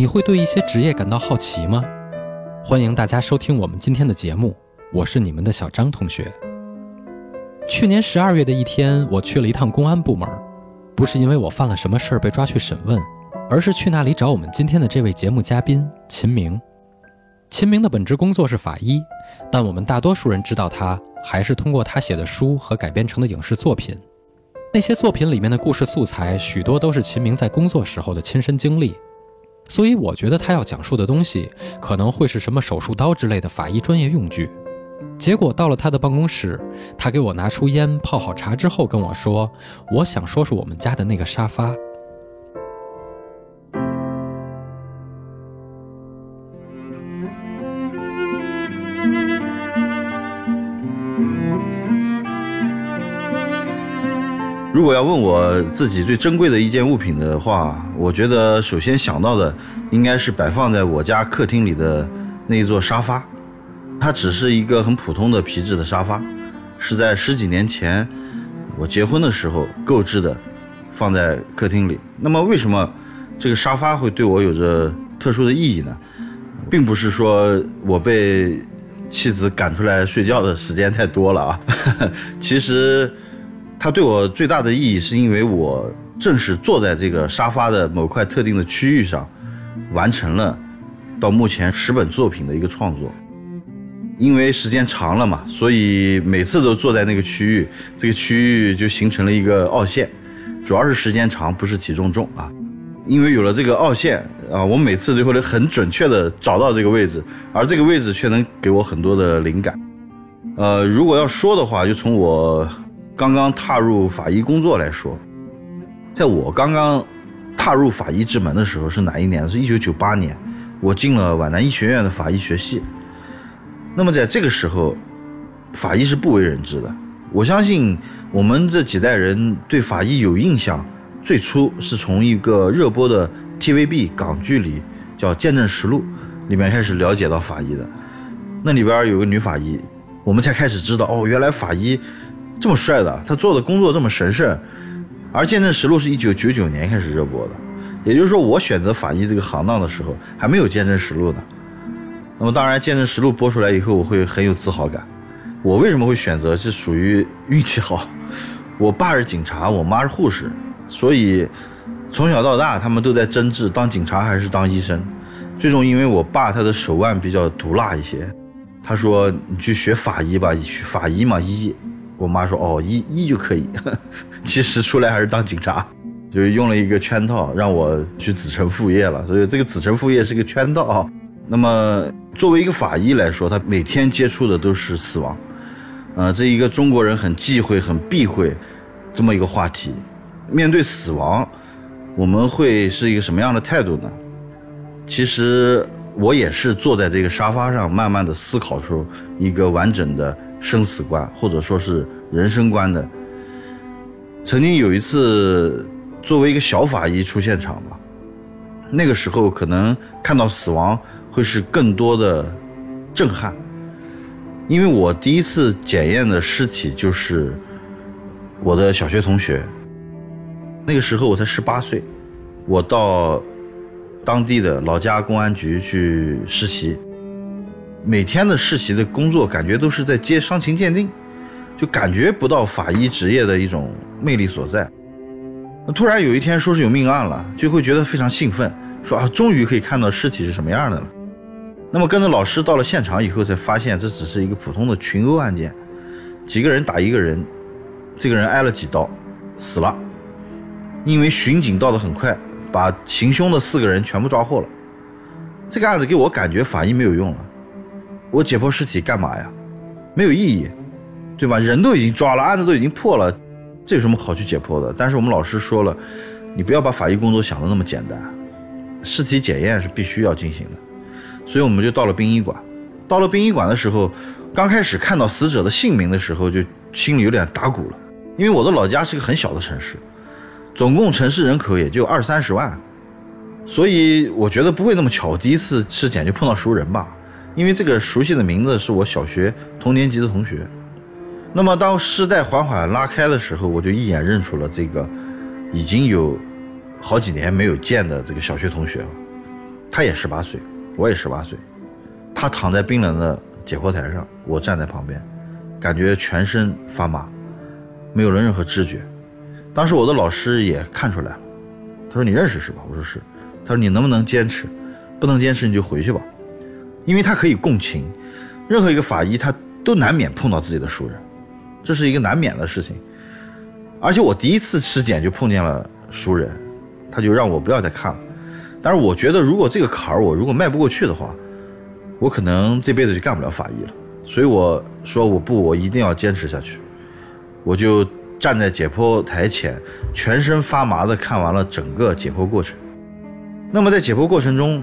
你会对一些职业感到好奇吗？欢迎大家收听我们今天的节目，我是你们的小张同学。去年十二月的一天，我去了一趟公安部门，不是因为我犯了什么事儿被抓去审问，而是去那里找我们今天的这位节目嘉宾秦明。秦明的本职工作是法医，但我们大多数人知道他还是通过他写的书和改编成的影视作品。那些作品里面的故事素材，许多都是秦明在工作时候的亲身经历。所以我觉得他要讲述的东西可能会是什么手术刀之类的法医专业用具。结果到了他的办公室，他给我拿出烟，泡好茶之后跟我说：“我想说说我们家的那个沙发。”如果要问我自己最珍贵的一件物品的话，我觉得首先想到的应该是摆放在我家客厅里的那一座沙发。它只是一个很普通的皮质的沙发，是在十几年前我结婚的时候购置的，放在客厅里。那么为什么这个沙发会对我有着特殊的意义呢？并不是说我被妻子赶出来睡觉的时间太多了啊，其实。它对我最大的意义，是因为我正是坐在这个沙发的某块特定的区域上，完成了到目前十本作品的一个创作。因为时间长了嘛，所以每次都坐在那个区域，这个区域就形成了一个凹陷。主要是时间长，不是体重重啊。因为有了这个凹陷啊，我每次都会很准确的找到这个位置，而这个位置却能给我很多的灵感。呃，如果要说的话，就从我。刚刚踏入法医工作来说，在我刚刚踏入法医之门的时候是哪一年？是一九九八年，我进了皖南医学院的法医学系。那么在这个时候，法医是不为人知的。我相信我们这几代人对法医有印象，最初是从一个热播的 TVB 港剧里叫《见证实录》里面开始了解到法医的。那里边有个女法医，我们才开始知道哦，原来法医。这么帅的，他做的工作这么神圣，而《见证实录》是一九九九年开始热播的，也就是说，我选择法医这个行当的时候还没有《见证实录》呢。那么，当然，《见证实录》播出来以后，我会很有自豪感。我为什么会选择？是属于运气好。我爸是警察，我妈是护士，所以从小到大，他们都在争执当警察还是当医生。最终，因为我爸他的手腕比较毒辣一些，他说：“你去学法医吧，法医嘛，医。”我妈说：“哦，医医就可以，其实出来还是当警察，就是用了一个圈套让我去子承父业了。所以这个子承父业是个圈套啊。那么作为一个法医来说，他每天接触的都是死亡，呃，这一个中国人很忌讳、很避讳这么一个话题。面对死亡，我们会是一个什么样的态度呢？其实我也是坐在这个沙发上，慢慢的思考出一个完整的。”生死观，或者说是人生观的。曾经有一次，作为一个小法医出现场嘛，那个时候可能看到死亡会是更多的震撼，因为我第一次检验的尸体就是我的小学同学。那个时候我才十八岁，我到当地的老家公安局去实习。每天的实习的工作，感觉都是在接伤情鉴定，就感觉不到法医职业的一种魅力所在。突然有一天说是有命案了，就会觉得非常兴奋，说啊，终于可以看到尸体是什么样的了。那么跟着老师到了现场以后，才发现这只是一个普通的群殴案件，几个人打一个人，这个人挨了几刀，死了。因为巡警到的很快，把行凶的四个人全部抓获了。这个案子给我感觉法医没有用了。我解剖尸体干嘛呀？没有意义，对吧？人都已经抓了，案子都已经破了，这有什么好去解剖的？但是我们老师说了，你不要把法医工作想的那么简单，尸体检验是必须要进行的。所以我们就到了殡仪馆。到了殡仪馆的时候，刚开始看到死者的姓名的时候，就心里有点打鼓了，因为我的老家是个很小的城市，总共城市人口也就二三十万，所以我觉得不会那么巧，第一次尸检就碰到熟人吧。因为这个熟悉的名字是我小学同年级的同学，那么当尸袋缓缓拉开的时候，我就一眼认出了这个已经有好几年没有见的这个小学同学了。他也十八岁，我也十八岁，他躺在冰冷的解剖台上，我站在旁边，感觉全身发麻，没有了任何知觉。当时我的老师也看出来了，他说：“你认识是吧？”我说：“是。”他说：“你能不能坚持？不能坚持你就回去吧，因为他可以共情，任何一个法医他都难免碰到自己的熟人，这是一个难免的事情。而且我第一次尸检就碰见了熟人，他就让我不要再看了。但是我觉得，如果这个坎儿我如果迈不过去的话，我可能这辈子就干不了法医了。所以我说我不，我一定要坚持下去。我就站在解剖台前，全身发麻的看完了整个解剖过程。那么在解剖过程中，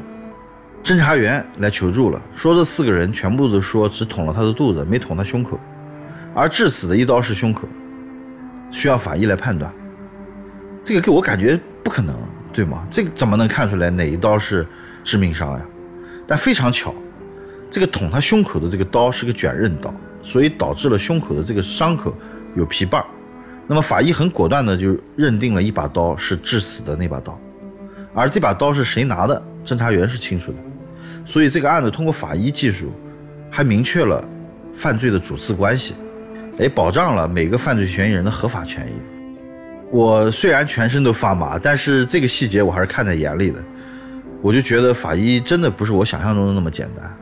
侦查员来求助了，说这四个人全部都说只捅了他的肚子，没捅他胸口，而致死的一刀是胸口，需要法医来判断。这个给我感觉不可能，对吗？这个怎么能看出来哪一刀是致命伤呀？但非常巧，这个捅他胸口的这个刀是个卷刃刀，所以导致了胸口的这个伤口有皮瓣儿那么法医很果断的就认定了一把刀是致死的那把刀。而这把刀是谁拿的？侦查员是清楚的，所以这个案子通过法医技术，还明确了犯罪的主次关系，也保障了每个犯罪嫌疑人的合法权益。我虽然全身都发麻，但是这个细节我还是看在眼里的。我就觉得法医真的不是我想象中的那么简单，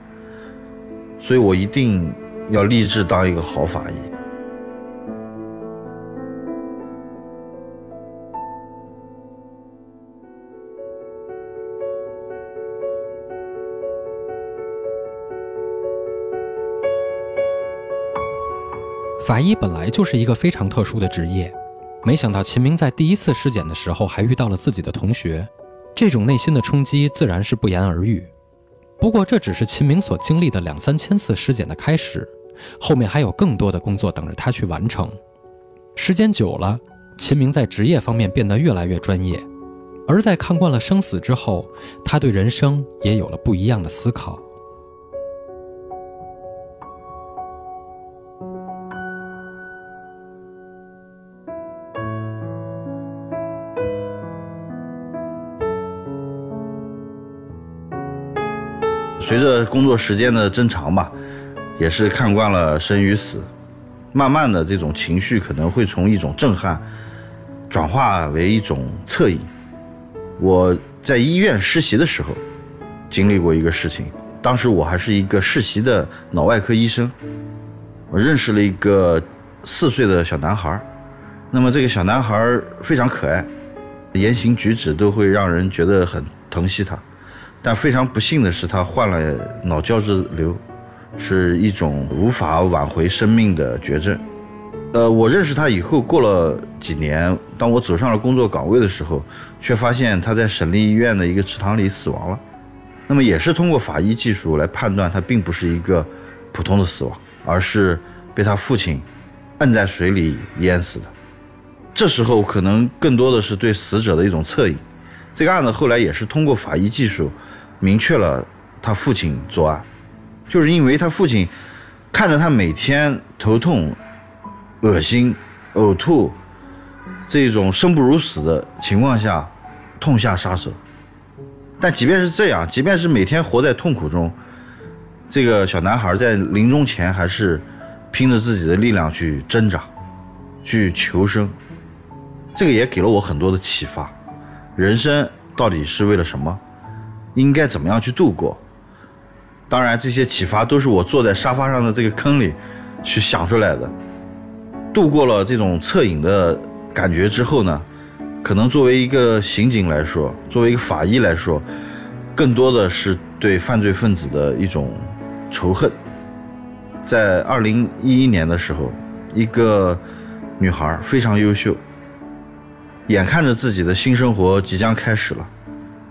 所以我一定要立志当一个好法医。法医本来就是一个非常特殊的职业，没想到秦明在第一次尸检的时候还遇到了自己的同学，这种内心的冲击自然是不言而喻。不过这只是秦明所经历的两三千次尸检的开始，后面还有更多的工作等着他去完成。时间久了，秦明在职业方面变得越来越专业，而在看惯了生死之后，他对人生也有了不一样的思考。随着工作时间的增长吧，也是看惯了生与死，慢慢的这种情绪可能会从一种震撼，转化为一种恻隐。我在医院实习的时候，经历过一个事情，当时我还是一个实习的脑外科医生，我认识了一个四岁的小男孩，那么这个小男孩非常可爱，言行举止都会让人觉得很疼惜他。但非常不幸的是，他患了脑胶质瘤，是一种无法挽回生命的绝症。呃，我认识他以后，过了几年，当我走上了工作岗位的时候，却发现他在省立医院的一个池塘里死亡了。那么，也是通过法医技术来判断，他并不是一个普通的死亡，而是被他父亲摁在水里淹死的。这时候，可能更多的是对死者的一种恻隐。这个案子后来也是通过法医技术。明确了他父亲作案，就是因为他父亲看着他每天头痛、恶心、呕吐这种生不如死的情况下，痛下杀手。但即便是这样，即便是每天活在痛苦中，这个小男孩在临终前还是拼着自己的力量去挣扎、去求生。这个也给了我很多的启发：人生到底是为了什么？应该怎么样去度过？当然，这些启发都是我坐在沙发上的这个坑里去想出来的。度过了这种恻隐的感觉之后呢，可能作为一个刑警来说，作为一个法医来说，更多的是对犯罪分子的一种仇恨。在二零一一年的时候，一个女孩非常优秀，眼看着自己的新生活即将开始了。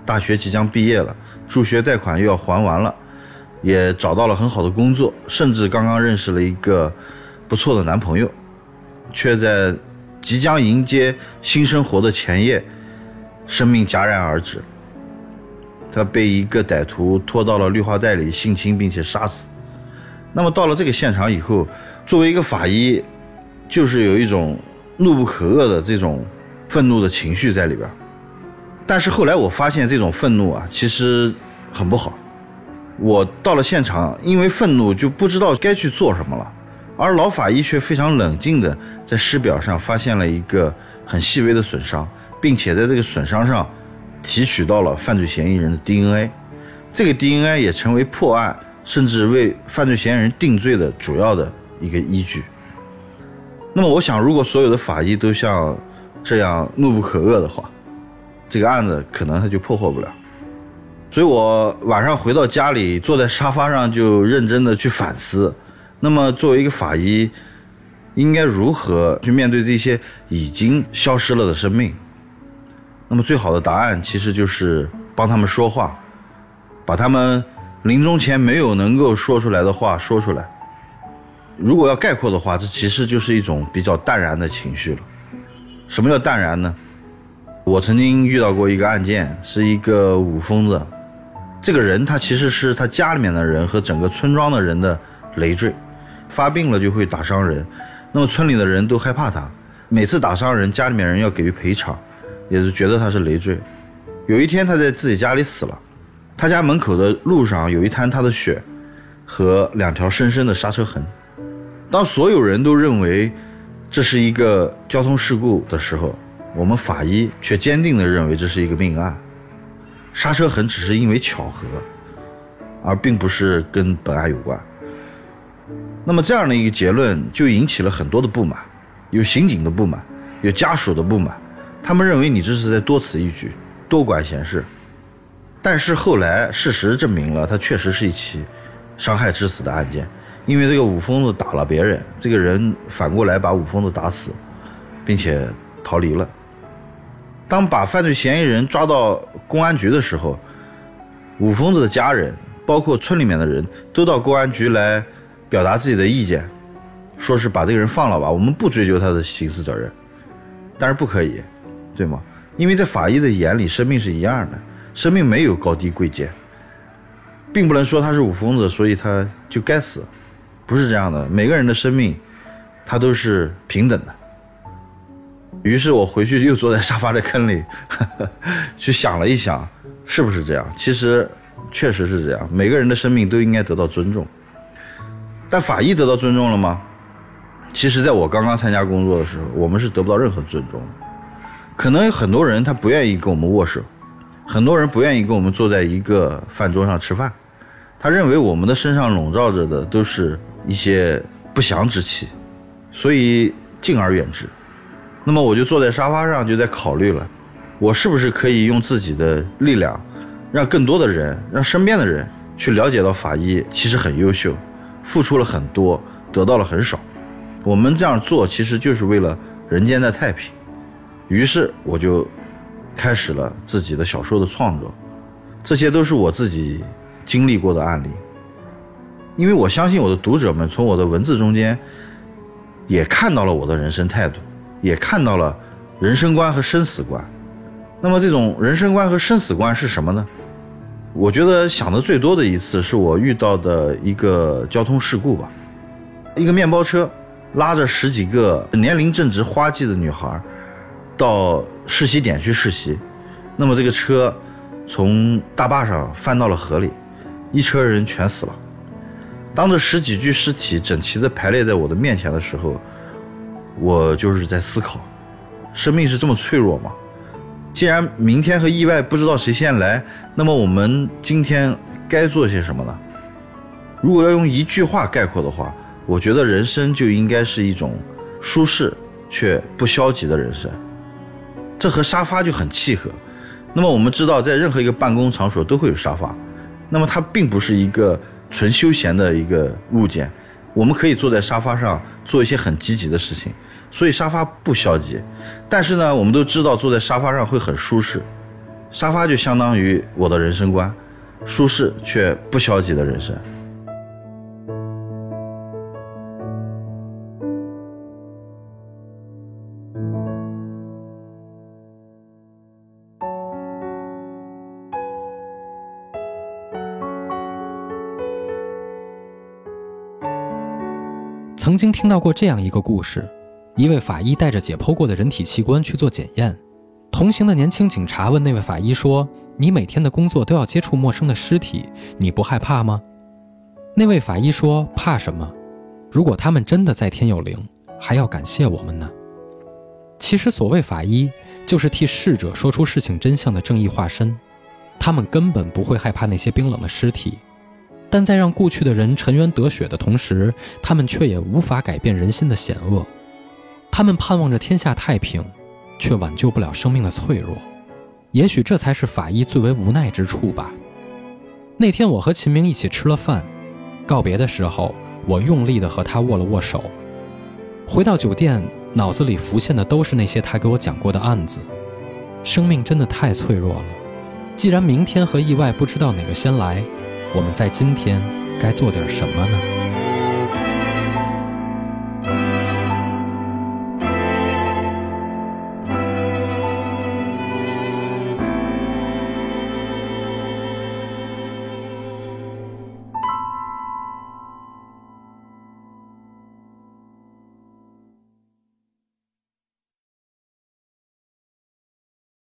大学即将毕业了，助学贷款又要还完了，也找到了很好的工作，甚至刚刚认识了一个不错的男朋友，却在即将迎接新生活的前夜，生命戛然而止。他被一个歹徒拖到了绿化带里性侵并且杀死。那么到了这个现场以后，作为一个法医，就是有一种怒不可遏的这种愤怒的情绪在里边。但是后来我发现，这种愤怒啊，其实很不好。我到了现场，因为愤怒就不知道该去做什么了，而老法医却非常冷静地在尸表上发现了一个很细微的损伤，并且在这个损伤上提取到了犯罪嫌疑人的 DNA，这个 DNA 也成为破案甚至为犯罪嫌疑人定罪的主要的一个依据。那么，我想，如果所有的法医都像这样怒不可遏的话，这个案子可能他就破获不了。所以我晚上回到家里，坐在沙发上就认真的去反思。那么作为一个法医，应该如何去面对这些已经消失了的生命？那么最好的答案其实就是帮他们说话，把他们临终前没有能够说出来的话说出来。如果要概括的话，这其实就是一种比较淡然的情绪了。什么叫淡然呢？我曾经遇到过一个案件，是一个武疯子。这个人他其实是他家里面的人和整个村庄的人的累赘，发病了就会打伤人，那么村里的人都害怕他，每次打伤人，家里面人要给予赔偿，也是觉得他是累赘。有一天他在自己家里死了，他家门口的路上有一滩他的血，和两条深深的刹车痕。当所有人都认为这是一个交通事故的时候，我们法医却坚定地认为这是一个命案。刹车痕只是因为巧合，而并不是跟本案有关。那么这样的一个结论就引起了很多的不满，有刑警的不满，有家属的不满，他们认为你这是在多此一举，多管闲事。但是后来事实证明了，它确实是一起伤害致死的案件，因为这个五疯子打了别人，这个人反过来把五疯子打死，并且逃离了。当把犯罪嫌疑人抓到公安局的时候，五疯子的家人，包括村里面的人都到公安局来表达自己的意见，说是把这个人放了吧，我们不追究他的刑事责任。但是不可以，对吗？因为在法医的眼里，生命是一样的，生命没有高低贵贱，并不能说他是五疯子，所以他就该死，不是这样的。每个人的生命，他都是平等的。于是我回去又坐在沙发的坑里，去想了一想，是不是这样？其实确实是这样，每个人的生命都应该得到尊重。但法医得到尊重了吗？其实，在我刚刚参加工作的时候，我们是得不到任何尊重。可能有很多人他不愿意跟我们握手，很多人不愿意跟我们坐在一个饭桌上吃饭，他认为我们的身上笼罩着的都是一些不祥之气，所以敬而远之。那么我就坐在沙发上，就在考虑了，我是不是可以用自己的力量，让更多的人，让身边的人去了解到法医其实很优秀，付出了很多，得到了很少。我们这样做其实就是为了人间的太平。于是我就开始了自己的小说的创作，这些都是我自己经历过的案例。因为我相信我的读者们从我的文字中间也看到了我的人生态度。也看到了人生观和生死观，那么这种人生观和生死观是什么呢？我觉得想的最多的一次是我遇到的一个交通事故吧，一个面包车拉着十几个年龄正值花季的女孩到实习点去实习，那么这个车从大坝上翻到了河里，一车人全死了。当这十几具尸体整齐地排列在我的面前的时候。我就是在思考，生命是这么脆弱吗？既然明天和意外不知道谁先来，那么我们今天该做些什么呢？如果要用一句话概括的话，我觉得人生就应该是一种舒适却不消极的人生。这和沙发就很契合。那么我们知道，在任何一个办公场所都会有沙发，那么它并不是一个纯休闲的一个物件。我们可以坐在沙发上做一些很积极的事情，所以沙发不消极。但是呢，我们都知道坐在沙发上会很舒适，沙发就相当于我的人生观，舒适却不消极的人生。曾经听到过这样一个故事：一位法医带着解剖过的人体器官去做检验，同行的年轻警察问那位法医说：“你每天的工作都要接触陌生的尸体，你不害怕吗？”那位法医说：“怕什么？如果他们真的在天有灵，还要感谢我们呢。”其实，所谓法医，就是替逝者说出事情真相的正义化身。他们根本不会害怕那些冰冷的尸体，但在让故去的人沉冤得雪的同时，他们却也无法改变人心的险恶。他们盼望着天下太平，却挽救不了生命的脆弱。也许这才是法医最为无奈之处吧。那天，我和秦明一起吃了饭。告别的时候，我用力地和他握了握手。回到酒店，脑子里浮现的都是那些他给我讲过的案子。生命真的太脆弱了。既然明天和意外不知道哪个先来，我们在今天该做点什么呢？